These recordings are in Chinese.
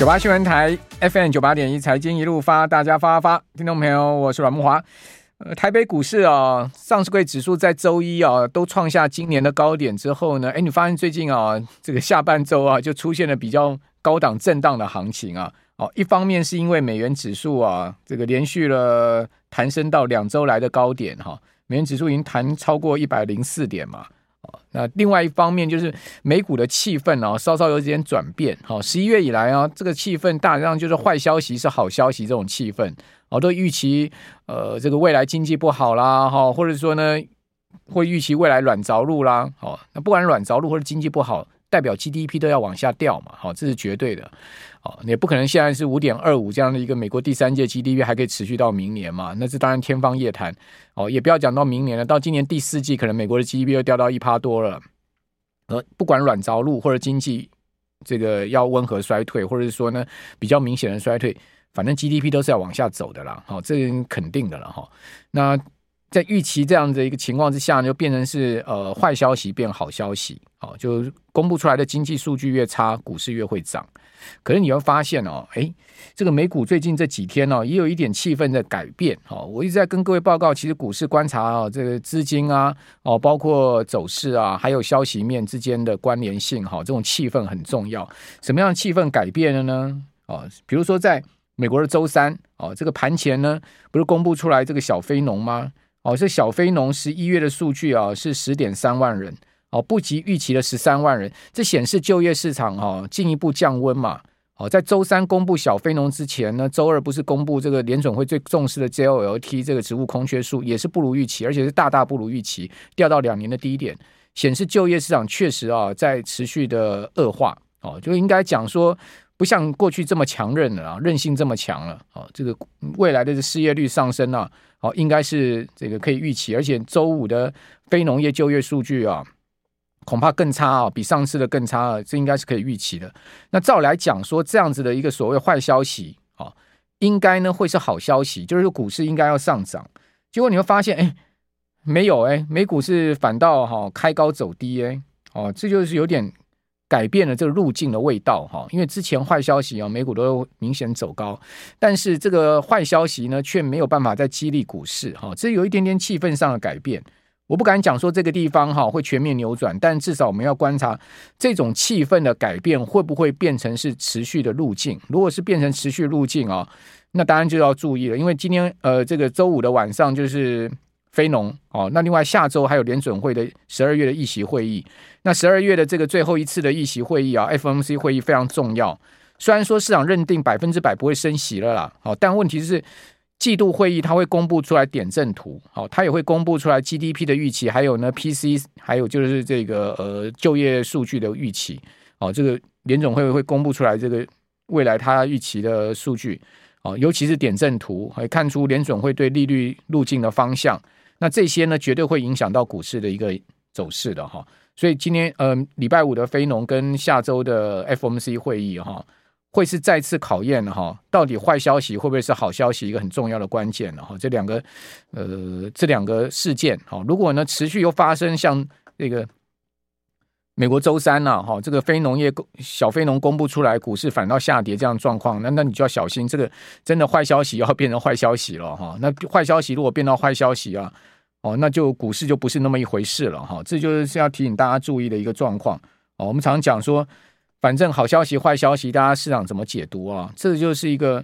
九八新闻台 FM 九八点一财经一路发，大家发发发，听众朋友，我是阮慕驊。呃，台北股市啊，上市柜指数在周一啊都创下今年的高点之后呢，哎，你发现最近啊，这个下半周啊就出现了比较高档震荡的行情啊。哦，一方面是因为美元指数啊，这个连续了弹升到两周来的高点哈，美元指数已经弹超过一百零四点嘛。那另外一方面就是美股的气氛哦，稍稍有点转变。好，十一月以来啊，这个气氛大量就是坏消息是好消息这种气氛，好多预期呃这个未来经济不好啦，哈，或者说呢会预期未来软着陆啦，好，那不管软着陆或者经济不好，代表 GDP 都要往下掉嘛，好，这是绝对的。哦，也不可能现在是五点二五这样的一个美国第三届 GDP 还可以持续到明年嘛？那是当然天方夜谭。哦，也不要讲到明年了，到今年第四季可能美国的 GDP 又掉到一趴多了。呃，不管软着陆或者经济这个要温和衰退，或者是说呢比较明显的衰退，反正 GDP 都是要往下走的啦。好，哦，这肯定的了哈。那在预期这样的一个情况之下，就变成是呃坏消息变好消息。好，就公布出来的经济数据越差，股市越会涨。可是你会发现哦，哎，这个美股最近这几天哦，也有一点气氛的改变。哦，我一直在跟各位报告，其实股市观察啊，这个资金啊，哦，包括走势啊，还有消息面之间的关联性，哈，这种气氛很重要。什么样的气氛改变了呢？哦，比如说在美国的周三，哦，这个盘前呢，不是公布出来这个小非农吗？哦，这小非农十一月的数据啊，是十点三万人。哦，不及预期的十三万人，这显示就业市场哈进一步降温嘛。哦，在周三公布小非农之前呢，周二不是公布这个联准会最重视的 JOLT 这个职务空缺数也是不如预期，而且是大大不如预期，掉到两年的低点，显示就业市场确实啊在持续的恶化。哦，就应该讲说不像过去这么强韧了啊，韧性这么强了。啊，这个未来的失业率上升啊，哦，应该是这个可以预期，而且周五的非农业就业数据啊。恐怕更差啊，比上次的更差啊，这应该是可以预期的。那照来讲说，这样子的一个所谓坏消息啊，应该呢会是好消息，就是股市应该要上涨。结果你会发现，哎，没有哎，美股是反倒哈开高走低哎，哦，这就是有点改变了这个路径的味道哈。因为之前坏消息啊，美股都明显走高，但是这个坏消息呢，却没有办法再激励股市哈，这有一点点气氛上的改变。我不敢讲说这个地方哈会全面扭转，但至少我们要观察这种气氛的改变会不会变成是持续的路径。如果是变成持续路径啊，那当然就要注意了，因为今天呃这个周五的晚上就是非农哦，那另外下周还有联准会的十二月的议息会议，那十二月的这个最后一次的议息会议啊，FMC 会议非常重要。虽然说市场认定百分之百不会升息了啦，好，但问题是。季度会议，它会公布出来点阵图，好，它也会公布出来 GDP 的预期，还有呢 PC，还有就是这个呃就业数据的预期，哦，这个联总会会公布出来这个未来它预期的数据，哦，尤其是点阵图，会看出联准会对利率路径的方向，那这些呢绝对会影响到股市的一个走势的哈，所以今天呃礼拜五的非农跟下周的 FOMC 会议哈。会是再次考验哈，到底坏消息会不会是好消息？一个很重要的关键了哈。这两个呃，这两个事件哈，如果呢持续又发生像那个美国周三呐哈，这个非农业小非农公布出来，股市反倒下跌这样状况，那那你就要小心，这个真的坏消息要变成坏消息了哈。那坏消息如果变到坏消息啊，哦，那就股市就不是那么一回事了哈。这就是要提醒大家注意的一个状况哦。我们常常讲说。反正好消息、坏消息，大家市场怎么解读啊？这就是一个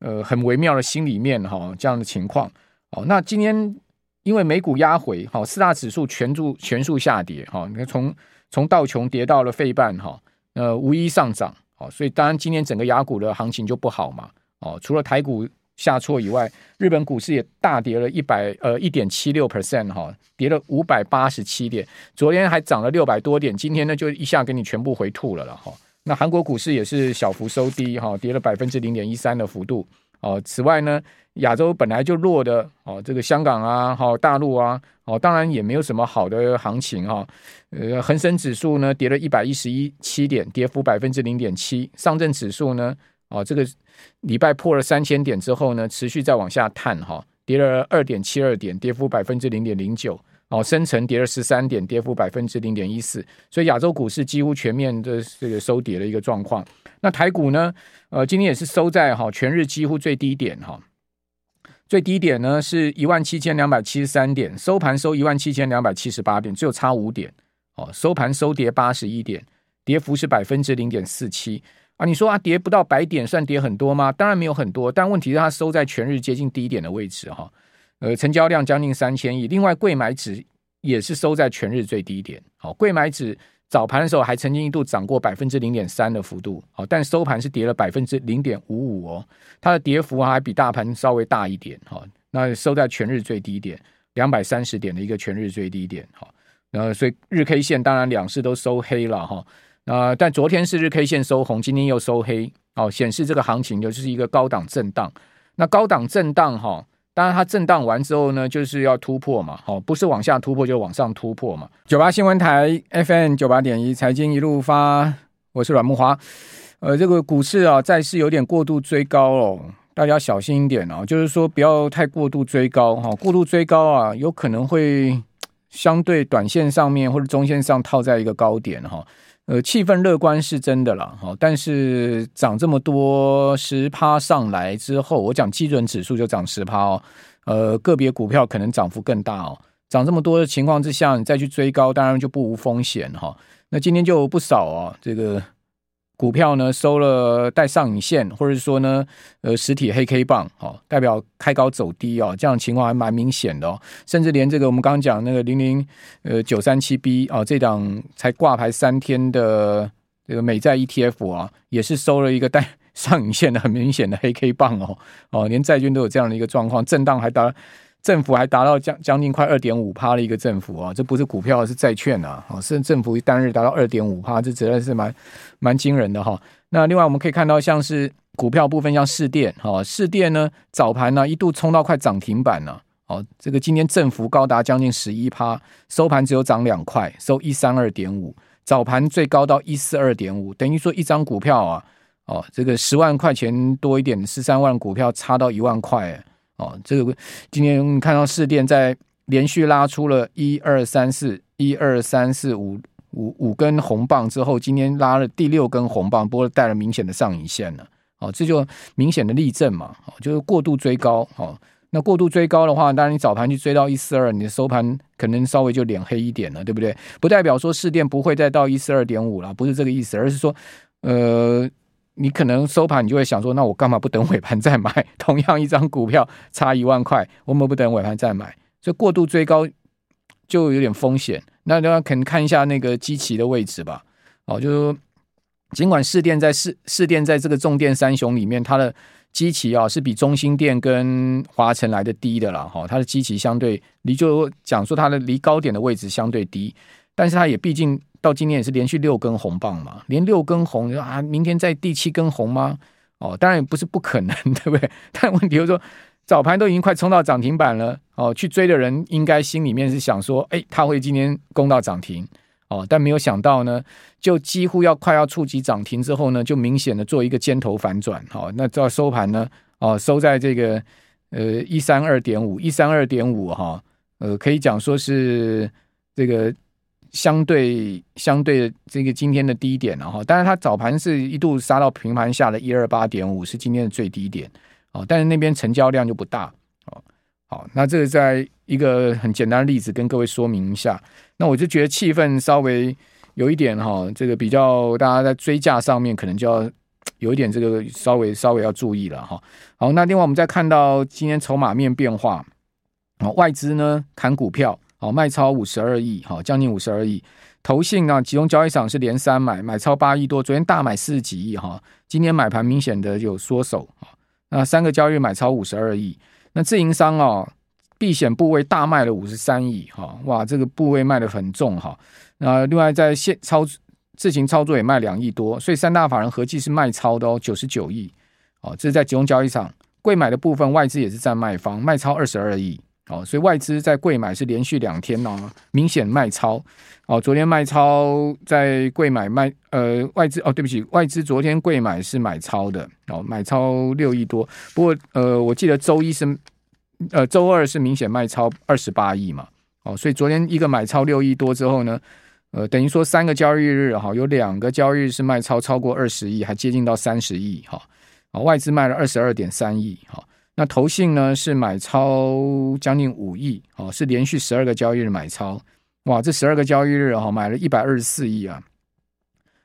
呃很微妙的心里面哈、这样的情况。哦，那今天因为美股压回，好、哦、四大指数全数全数下跌，哈、你看从从道琼跌到了费半，哈、呃无一上涨，哦，所以当然今天整个亚股的行情就不好嘛，哦，除了台股。下挫以外，日本股市也大跌了一百呃一点七六 percent 哈，跌了五百八十七点。昨天还涨了六百多点，今天呢就一下给你全部回吐了了哈。那韩国股市也是小幅收低哈，跌了百分之零点一三的幅度哦。此外呢，亚洲本来就弱的哦，这个香港啊，好大陆啊，哦当然也没有什么好的行情哈。呃，恒生指数呢跌了一百一十一七点，跌幅百分之零点七。上证指数呢。哦，这个礼拜破了三千点之后呢，持续再往下探哈，跌了二点七二点，跌幅百分之零点零九。哦，深成跌了十三点，跌幅百分之零点一四，所以亚洲股市几乎全面的这个收跌的一个状况。那台股呢？呃，今天也是收在哈全日几乎最低点哈，最低点呢是一万七千两百七十三点，收盘收一万七千两百七十八点，只有差五点哦，收盘收跌八十一点，跌幅是百分之零点四七啊。你说啊，跌不到百点算跌很多吗？当然没有很多，但问题是它收在全日接近低点的位置哈。呃，成交量将近三千亿，另外柜买指也是收在全日最低点。好，柜买指早盘的时候还曾经一度涨过百分之零点三的幅度，好，但收盘是跌了百分之零点五五哦，它的跌幅还比大盘稍微大一点。好，那收在全日最低点两百三十点的一个全日最低点。好，呃，所以日 K 线当然两市都收黑了哈。那但昨天是日 K 线收红，今天又收黑，哦，显示这个行情就是一个高档震荡。那高档震荡哈。当然，它震荡完之后呢，就是要突破嘛，好，不是往下突破，就往上突破嘛。九八新闻台 FM 九八点一，财经一路发，我是阮木华。呃，这个股市啊，债市有点过度追高哦，大家小心一点哦，就是说不要太过度追高哈，过度追高啊，有可能会相对短线上面或者中线上套在一个高点哈。呃，气氛乐观是真的啦，哈，但是涨这么多十趴上来之后，我讲基准指数就涨十趴哦，呃，个别股票可能涨幅更大哦，涨这么多的情况之下，你再去追高，当然就不无风险哈。那今天就不少哦，这个。股票呢收了带上影线，或者说呢，呃，实体黑 K 棒，哦，代表开高走低哦，这样情况还蛮明显的哦。甚至连这个我们刚刚讲那个零零呃九三七 B 啊，这档才挂牌三天的这个美债 ETF 啊，也是收了一个带上影线的很明显的黑 K 棒哦哦，连债券都有这样的一个状况，震荡还达。政府还达到将将近快二点五趴的一个政府啊，这不是股票是债券啊，哦，是政府单日达到二点五趴，这实在是蛮蛮惊人的哈。那另外我们可以看到，像是股票部分，像市电哈，市电呢早盘呢一度冲到快涨停板了，哦，这个今天振幅高达将近十一趴，收盘只有涨两块，收一三二点五，早盘最高到一四二点五，等于说一张股票啊，哦，这个十万块钱多一点，十三万股票差到一万块。哦，这个今天看到市电在连续拉出了一二三四一二三四五五五根红棒之后，今天拉了第六根红棒，不过带了明显的上影线了。哦，这就明显的例证嘛，哦，就是过度追高。哦，那过度追高的话，当然你早盘去追到一四二，你的收盘可能稍微就脸黑一点了，对不对？不代表说市电不会再到一四二点五了，不是这个意思，而是说，呃。你可能收盘，你就会想说，那我干嘛不等尾盘再买？同样一张股票差一万块，我们不等尾盘再买？所以过度追高就有点风险。那大家可能看一下那个基期的位置吧。哦，就是尽管市电在市市电在这个重电三雄里面，它的基期啊是比中心电跟华晨来的低的啦。哈，它的基期相对离就讲说它的离高点的位置相对低，但是它也毕竟。到今天也是连续六根红棒嘛，连六根红啊，明天再第七根红吗？哦，当然也不是不可能，对不对？但问题就是说，早盘都已经快冲到涨停板了，哦，去追的人应该心里面是想说，哎，他会今天攻到涨停，哦，但没有想到呢，就几乎要快要触及涨停之后呢，就明显的做一个尖头反转，好，那到收盘呢，哦，收在这个呃一三二点五，一三二点五哈，呃，可以讲说是这个。相对相对这个今天的低点了哈，但是它早盘是一度杀到平盘下的一二八点五，是今天的最低点哦，但是那边成交量就不大哦。好，那这个在一个很简单的例子跟各位说明一下，那我就觉得气氛稍微有一点哈，这个比较大家在追价上面可能就要有一点这个稍微稍微要注意了哈。好，那另外我们再看到今天筹码面变化，哦，外资呢砍股票。哦，卖超五十二亿，好，将近五十二亿。投信啊，集中交易场是连三买，买超八亿多。昨天大买四十几亿，哈，今天买盘明显的有缩手，那三个交易买超五十二亿。那自营商啊，避险部位大卖了五十三亿，哈，哇，这个部位卖得很重，哈。那另外在现操自行操作也卖两亿多，所以三大法人合计是卖超的哦，九十九亿。哦，这是在集中交易场贵买的部分，外资也是占卖方，卖超二十二亿。哦，所以外资在贵买是连续两天哦，明显卖超。哦，昨天卖超在贵买卖，呃，外资哦，对不起，外资昨天贵买是买超的，哦，买超六亿多。不过，呃，我记得周一是，呃，周二是明显卖超二十八亿嘛。哦，所以昨天一个买超六亿多之后呢，呃，等于说三个交易日哈，有两个交易日是卖超超过二十亿，还接近到三十亿哈。啊，外资卖了二十二点三亿哈。那投信呢是买超将近五亿，哦，是连续十二个交易日买超，哇，这十二个交易日哈买了一百二十四亿啊。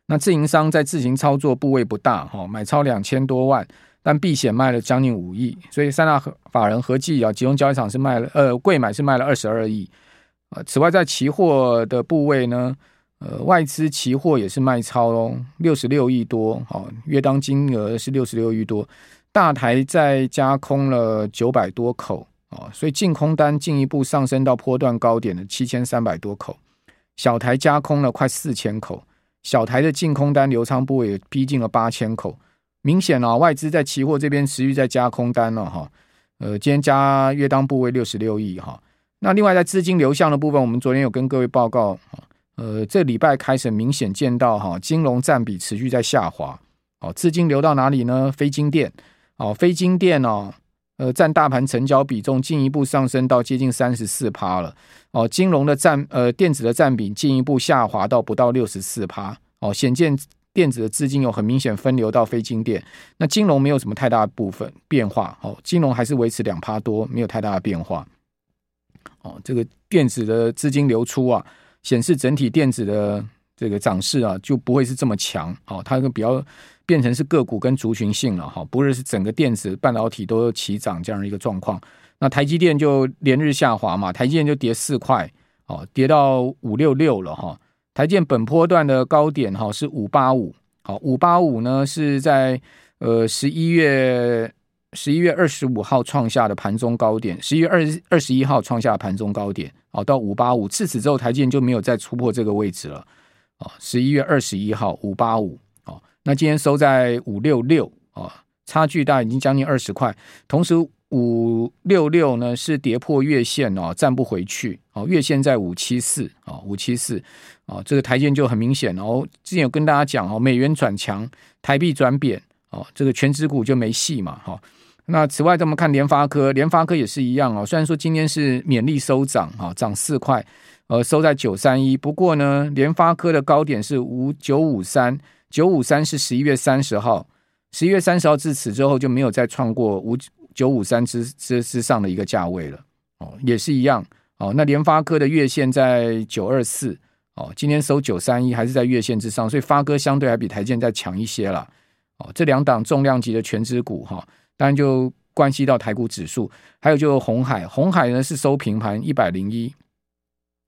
那自营商在自行操作部位不大哈，买超两千多万，但避险卖了将近五亿，所以三大法人合计啊，集中交易场是卖了呃贵买是卖了二十二亿啊。此外，在期货的部位呢，呃，外资期货也是卖超喽，六十六亿多，好，约当金额是六十六亿多。大台在加空了九百多口啊，所以净空单进一步上升到波段高点的七千三百多口，小台加空了快四千口。小台的净空单流仓部位逼近了八千口，明显啊，外资在期货这边持续在加空单了哈。呃，今天加约当部位六十六亿哈。那另外在资金流向的部分，我们昨天有跟各位报告，呃，这礼拜开始明显见到哈，金融占比持续在下滑。哦，资金流到哪里呢？非金电哦，非金电哦。呃，占大盘成交比重进一步上升到接近三十四趴了。哦，金融的占呃电子的占比进一步下滑到不到六十四趴。哦，显见电子的资金有很明显分流到非金电。那金融没有什么太大的部分变化。哦，金融还是维持两趴多，没有太大的变化。哦，这个电子的资金流出啊，显示整体电子的这个涨势啊就不会是这么强。哦，它个比较。变成是个股跟族群性了哈，不是是整个电子半导体都齐涨这样的一个状况。那台积电就连日下滑嘛，台积电就跌四块，哦，跌到五六六了哈。台建本波段的高点哈是五八五，好，五八五呢是在呃十一月十一月二十五号创下的盘中高点，十一月二二十一号创下的盘中高点，哦，到五八五，自此之后台积电就没有再突破这个位置了，哦，十一月二十一号五八五。那今天收在五六六啊，差距大已经将近二十块。同时五六六呢是跌破月线哦，站不回去哦。月线在五七四啊，五七四啊，这个台阶就很明显哦。之前有跟大家讲哦，美元转强，台币转贬哦，这个权值股就没戏嘛哈。那此外，咱们看联发科，联发科也是一样哦。虽然说今天是勉力收涨啊，涨四块，呃，收在九三一。不过呢，联发科的高点是五九五三。九五三是十一月三十号，十一月三十号至此之后就没有再创过五九五三之之之上的一个价位了哦，也是一样哦。那联发科的月线在九二四哦，今天收九三一还是在月线之上，所以发哥相对还比台建再强一些了哦。这两档重量级的权值股哈，当然就关系到台股指数，还有就红海，红海呢是收平盘一百零一，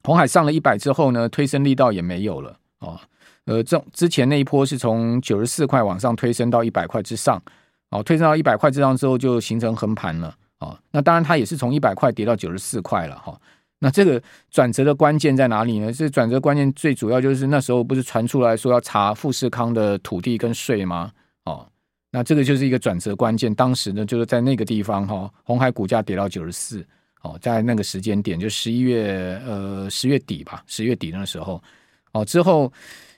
红海上了一百之后呢，推升力道也没有了哦。呃，这之前那一波是从九十四块往上推升到一百块之上，哦，推升到一百块之上之后就形成横盘了，哦，那当然它也是从一百块跌到九十四块了，哈、哦。那这个转折的关键在哪里呢？这转折关键最主要就是那时候不是传出来说要查富士康的土地跟税吗？哦，那这个就是一个转折关键。当时呢，就是在那个地方哈，红海股价跌到九十四，哦，在那个时间点就十一月呃十月底吧，十月底那时候，哦之后。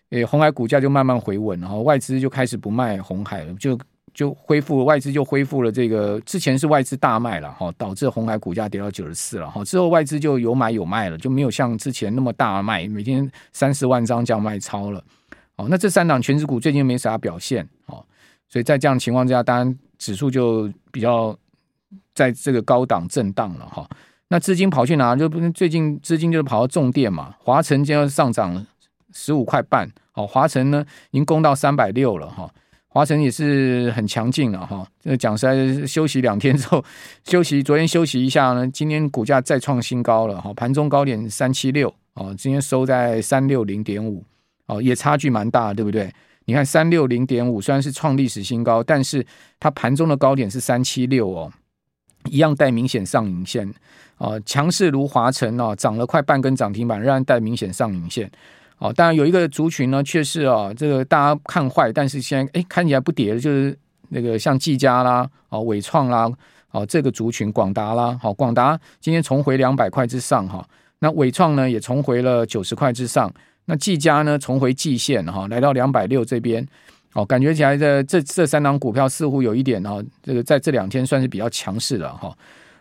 诶，红海股价就慢慢回稳，然后外资就开始不卖红海了，就就恢复外资就恢复了这个之前是外资大卖了哈，导致红海股价跌到九十四了哈，之后外资就有买有卖了，就没有像之前那么大卖，每天三十万张这样卖超了。哦，那这三档全指股最近没啥表现哦，所以在这样情况之下，当然指数就比较在这个高档震荡了哈。那资金跑去哪？就最近资金就是跑到重电嘛，华城今天上涨十五块半。哦，华城呢已经攻到三百六了哈，华城也是很强劲了哈。这讲实在，休息两天之后，休息昨天休息一下呢，今天股价再创新高了哈，盘中高点三七六哦，今天收在三六零点五哦，也差距蛮大，对不对？你看三六零点五虽然是创历史新高，但是它盘中的高点是三七六哦，一样带明显上影线。啊，强势如华城哦，涨了快半根涨停板，仍然带明显上影线。哦，当然有一个族群呢，却是啊，这个大家看坏，但是现在哎看起来不跌的，就是那个像技嘉啦、哦纬创啦、哦这个族群广达啦，好广达今天重回两百块之上哈，那纬创呢也重回了九十块之上，那技嘉呢重回季线哈，来到两百六这边，哦感觉起来的这这三档股票似乎有一点啊，这个在这两天算是比较强势了哈，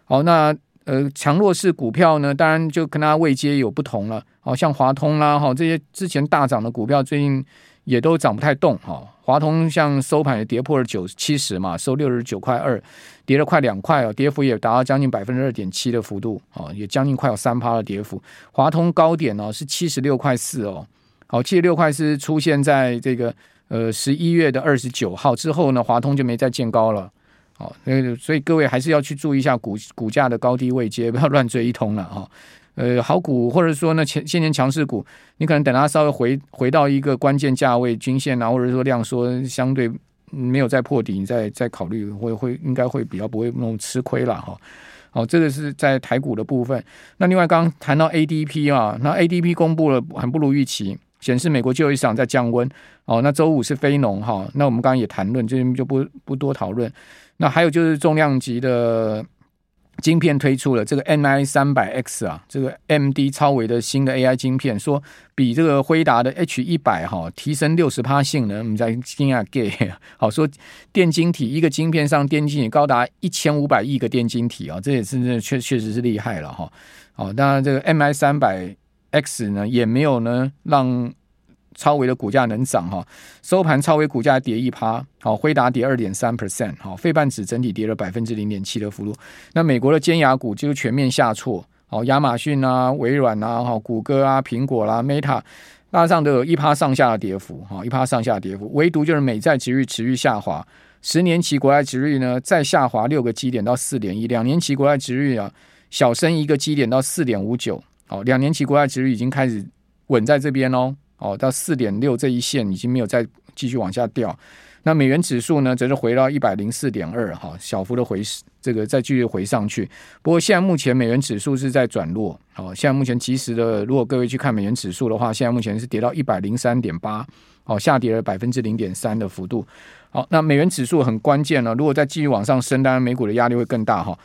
好那。呃，强弱势股票呢，当然就跟它位阶有不同了。好像华通啦，哈，这些之前大涨的股票，最近也都涨不太动。哈，华通像收盘也跌破了九七十嘛，收六十九块二，跌了快两块哦，跌幅也达到将近百分之二点七的幅度，啊，也将近快有三趴的跌幅。华通高点呢是七十六块四哦，好，七十六块四出现在这个呃十一月的二十九号之后呢，华通就没再见高了。好，那所以各位还是要去注意一下股股价的高低位阶，不要乱追一通了哈。呃，好股或者说呢前先前强势股，你可能等它稍微回回到一个关键价位均线啊，或者说量缩相对没有再破底，你再再考虑会会应该会比较不会那么吃亏了哈。好，这个是在台股的部分。那另外刚刚谈到 ADP 啊，那 ADP 公布了很不如预期，显示美国就业市场在降温。哦，那周五是非农哈，那我们刚刚也谈论，这边就不不多讨论。那还有就是重量级的晶片推出了这个 MI 三百 X 啊，这个 M D 超维的新的 AI 晶片，说比这个辉达的 H 一百哈提升六十趴性能，我们在惊讶 gay 好说电晶体一个晶片上电晶体高达一千五百亿个电晶体啊，这也是确确实是厉害了哈。好，当然这个 MI 三百 X 呢也没有呢让。超微的股价能涨哈，收盘超微股价跌一趴，好，辉达跌二点三 percent，好，费半指整体跌了百分之零点七的幅度。那美国的尖牙股就全面下挫，好，亚马逊啊、微软啊、哈、谷歌啊、苹果啦、Meta，大上都有一趴上下的跌幅，哈，一趴上下的跌幅，唯独就是美债殖率持续下滑，十年期国债殖率呢再下滑六个基点到四点一，两年期国债殖率啊小升一个基点到四点五九，哦，两年期国债殖率已经开始稳在这边喽。哦，到四点六这一线已经没有再继续往下掉，那美元指数呢，则是回到一百零四点二，哈，小幅的回这个再继续回上去。不过现在目前美元指数是在转弱，哦，现在目前即时的，如果各位去看美元指数的话，现在目前是跌到一百零三点八，哦，下跌了百分之零点三的幅度。好，那美元指数很关键了，如果再继续往上升，当然美股的压力会更大哈。